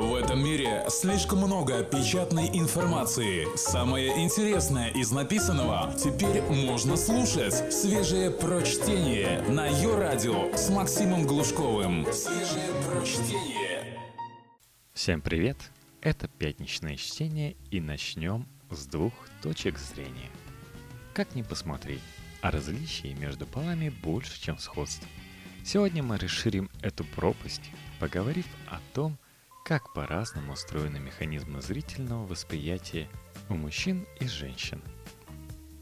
В этом мире слишком много печатной информации. Самое интересное из написанного теперь можно слушать. Свежее прочтение на ее радио с Максимом Глушковым. Свежее прочтение. Всем привет! Это пятничное чтение и начнем с двух точек зрения. Как ни посмотри, а различий между полами больше, чем сходств. Сегодня мы расширим эту пропасть, поговорив о том, как по-разному устроены механизмы зрительного восприятия у мужчин и женщин.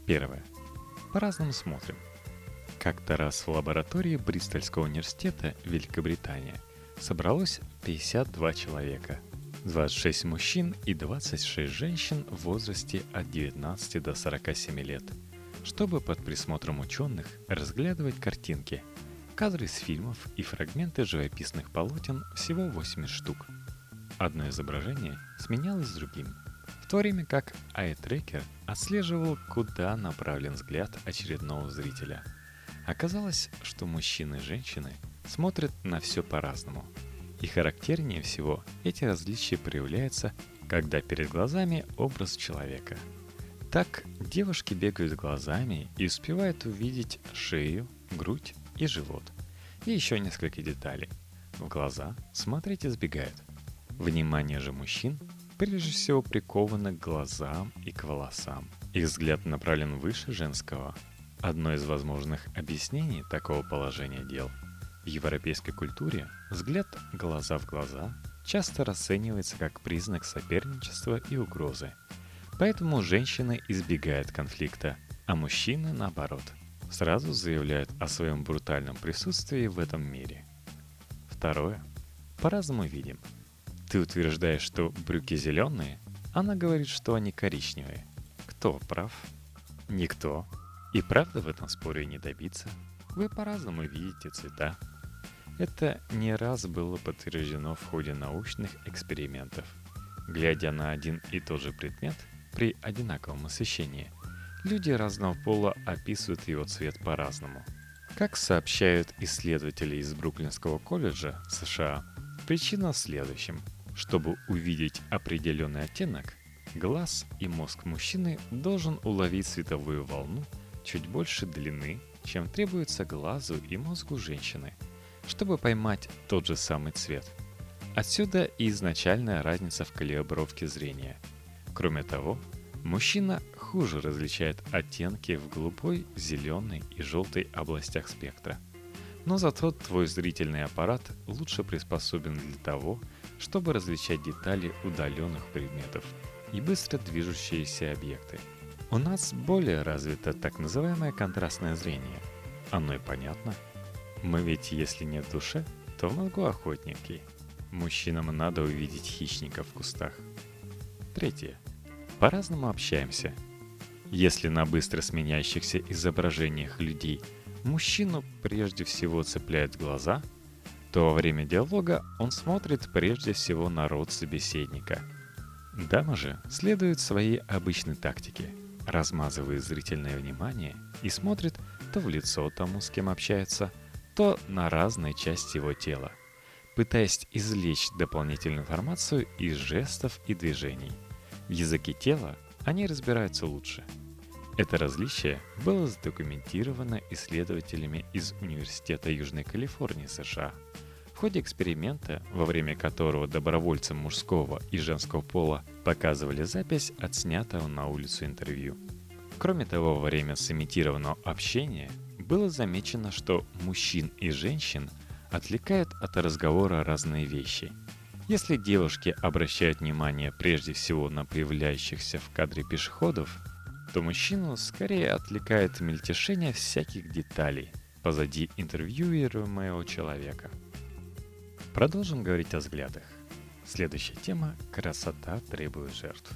Первое. По-разному смотрим. Как-то раз в лаборатории Бристольского университета Великобритания собралось 52 человека, 26 мужчин и 26 женщин в возрасте от 19 до 47 лет, чтобы под присмотром ученых разглядывать картинки, кадры с фильмов и фрагменты живописных полотен всего 80 штук – Одно изображение сменялось другим, в то время как ай-трекер отслеживал, куда направлен взгляд очередного зрителя. Оказалось, что мужчины и женщины смотрят на все по-разному. И характернее всего эти различия проявляются, когда перед глазами образ человека. Так девушки бегают глазами и успевают увидеть шею, грудь и живот. И еще несколько деталей. В глаза смотреть избегают – Внимание же мужчин прежде всего приковано к глазам и к волосам. Их взгляд направлен выше женского. Одно из возможных объяснений такого положения дел в европейской культуре взгляд глаза в глаза часто расценивается как признак соперничества и угрозы. Поэтому женщины избегают конфликта, а мужчины, наоборот, сразу заявляют о своем брутальном присутствии в этом мире. Второе. По-разному видим – ты утверждаешь, что брюки зеленые, она говорит, что они коричневые. Кто прав? Никто. И правда в этом споре не добиться. Вы по-разному видите цвета. Это не раз было подтверждено в ходе научных экспериментов. Глядя на один и тот же предмет при одинаковом освещении, люди разного пола описывают его цвет по-разному. Как сообщают исследователи из Бруклинского колледжа США, причина в следующем – чтобы увидеть определенный оттенок, глаз и мозг мужчины должен уловить световую волну чуть больше длины, чем требуется глазу и мозгу женщины, чтобы поймать тот же самый цвет. Отсюда и изначальная разница в калибровке зрения. Кроме того, мужчина хуже различает оттенки в голубой, зеленой и желтой областях спектра. Но зато твой зрительный аппарат лучше приспособен для того, чтобы различать детали удаленных предметов и быстро движущиеся объекты. У нас более развито так называемое контрастное зрение. Оно и понятно. Мы ведь, если нет души, то в мозгу охотники. Мужчинам надо увидеть хищника в кустах. Третье. По-разному общаемся. Если на быстро сменяющихся изображениях людей мужчину прежде всего цепляют глаза – то во время диалога он смотрит прежде всего на рот собеседника. Дама же следует своей обычной тактике, размазывает зрительное внимание и смотрит то в лицо тому, с кем общается, то на разные части его тела, пытаясь извлечь дополнительную информацию из жестов и движений. В языке тела они разбираются лучше. Это различие было задокументировано исследователями из Университета Южной Калифорнии США – в ходе эксперимента, во время которого добровольцам мужского и женского пола показывали запись от снятого на улицу интервью. Кроме того, во время сымитированного общения было замечено, что мужчин и женщин отвлекают от разговора разные вещи. Если девушки обращают внимание прежде всего на появляющихся в кадре пешеходов, то мужчину скорее отвлекает мельтешение всяких деталей позади интервьюируемого человека – Продолжим говорить о взглядах. Следующая тема – красота требует жертв.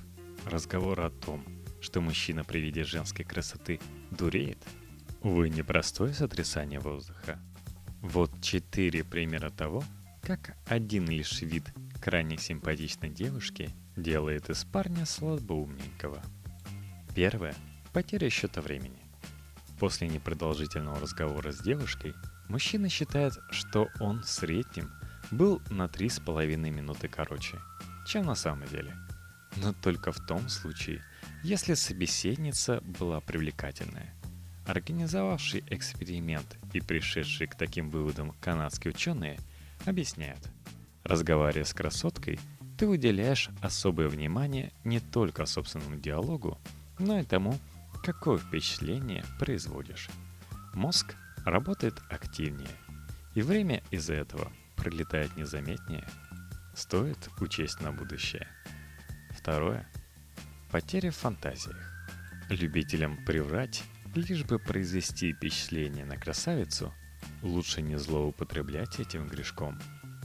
Разговор о том, что мужчина при виде женской красоты дуреет, увы, непростое сотрясание воздуха. Вот четыре примера того, как один лишь вид крайне симпатичной девушки делает из парня слабоумненького. Первое – потеря счета времени. После непродолжительного разговора с девушкой, мужчина считает, что он в среднем был на три с половиной минуты короче, чем на самом деле. Но только в том случае, если собеседница была привлекательная. Организовавший эксперимент и пришедшие к таким выводам канадские ученые объясняют. Разговаривая с красоткой, ты уделяешь особое внимание не только собственному диалогу, но и тому, какое впечатление производишь. Мозг работает активнее, и время из-за этого пролетает незаметнее. Стоит учесть на будущее. Второе. Потеря в фантазиях. Любителям приврать, лишь бы произвести впечатление на красавицу, лучше не злоупотреблять этим грешком.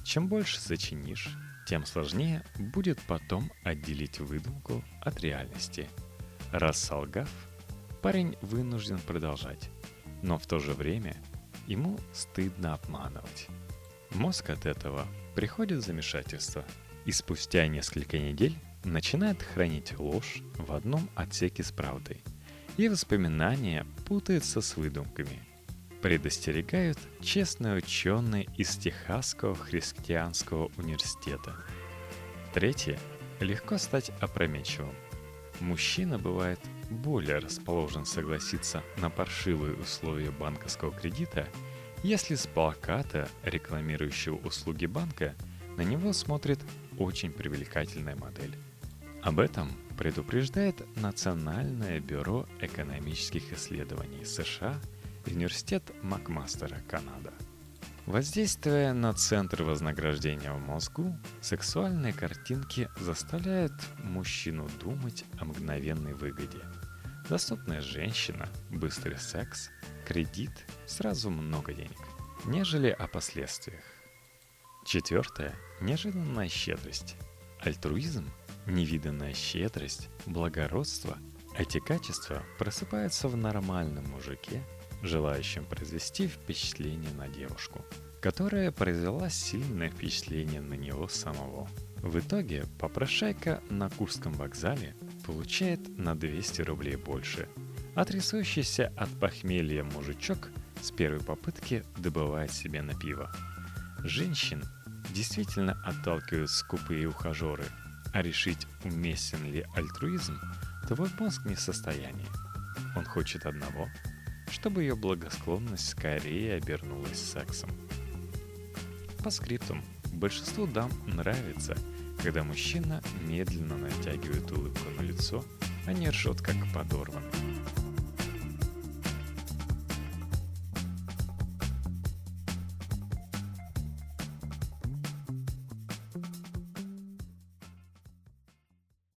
Чем больше сочинишь, тем сложнее будет потом отделить выдумку от реальности. Раз солгав, парень вынужден продолжать, но в то же время ему стыдно обманывать. Мозг от этого приходит в замешательство, и спустя несколько недель начинает хранить ложь в одном отсеке с правдой, и воспоминания путаются с выдумками. Предостерегают честные ученые из Техасского христианского университета. Третье. Легко стать опрометчивым. Мужчина бывает более расположен согласиться на паршивые условия банковского кредита, если с плаката, рекламирующего услуги банка, на него смотрит очень привлекательная модель. Об этом предупреждает Национальное бюро экономических исследований США и Университет Макмастера, Канада. Воздействуя на центр вознаграждения в мозгу, сексуальные картинки заставляют мужчину думать о мгновенной выгоде. Доступная женщина, быстрый секс, кредит, сразу много денег, нежели о последствиях. Четвертое – неожиданная щедрость. Альтруизм Невиданная щедрость, благородство, эти качества просыпаются в нормальном мужике, желающем произвести впечатление на девушку, которая произвела сильное впечатление на него самого. В итоге попрошайка на Курском вокзале получает на 200 рублей больше, а от похмелья мужичок с первой попытки добывает себе на пиво. Женщин действительно отталкивают скупые ухажеры – а решить, уместен ли альтруизм, твой мозг не в состоянии. Он хочет одного, чтобы ее благосклонность скорее обернулась сексом. По скриптам, большинству дам нравится, когда мужчина медленно натягивает улыбку на лицо, а не ржет как подорванный.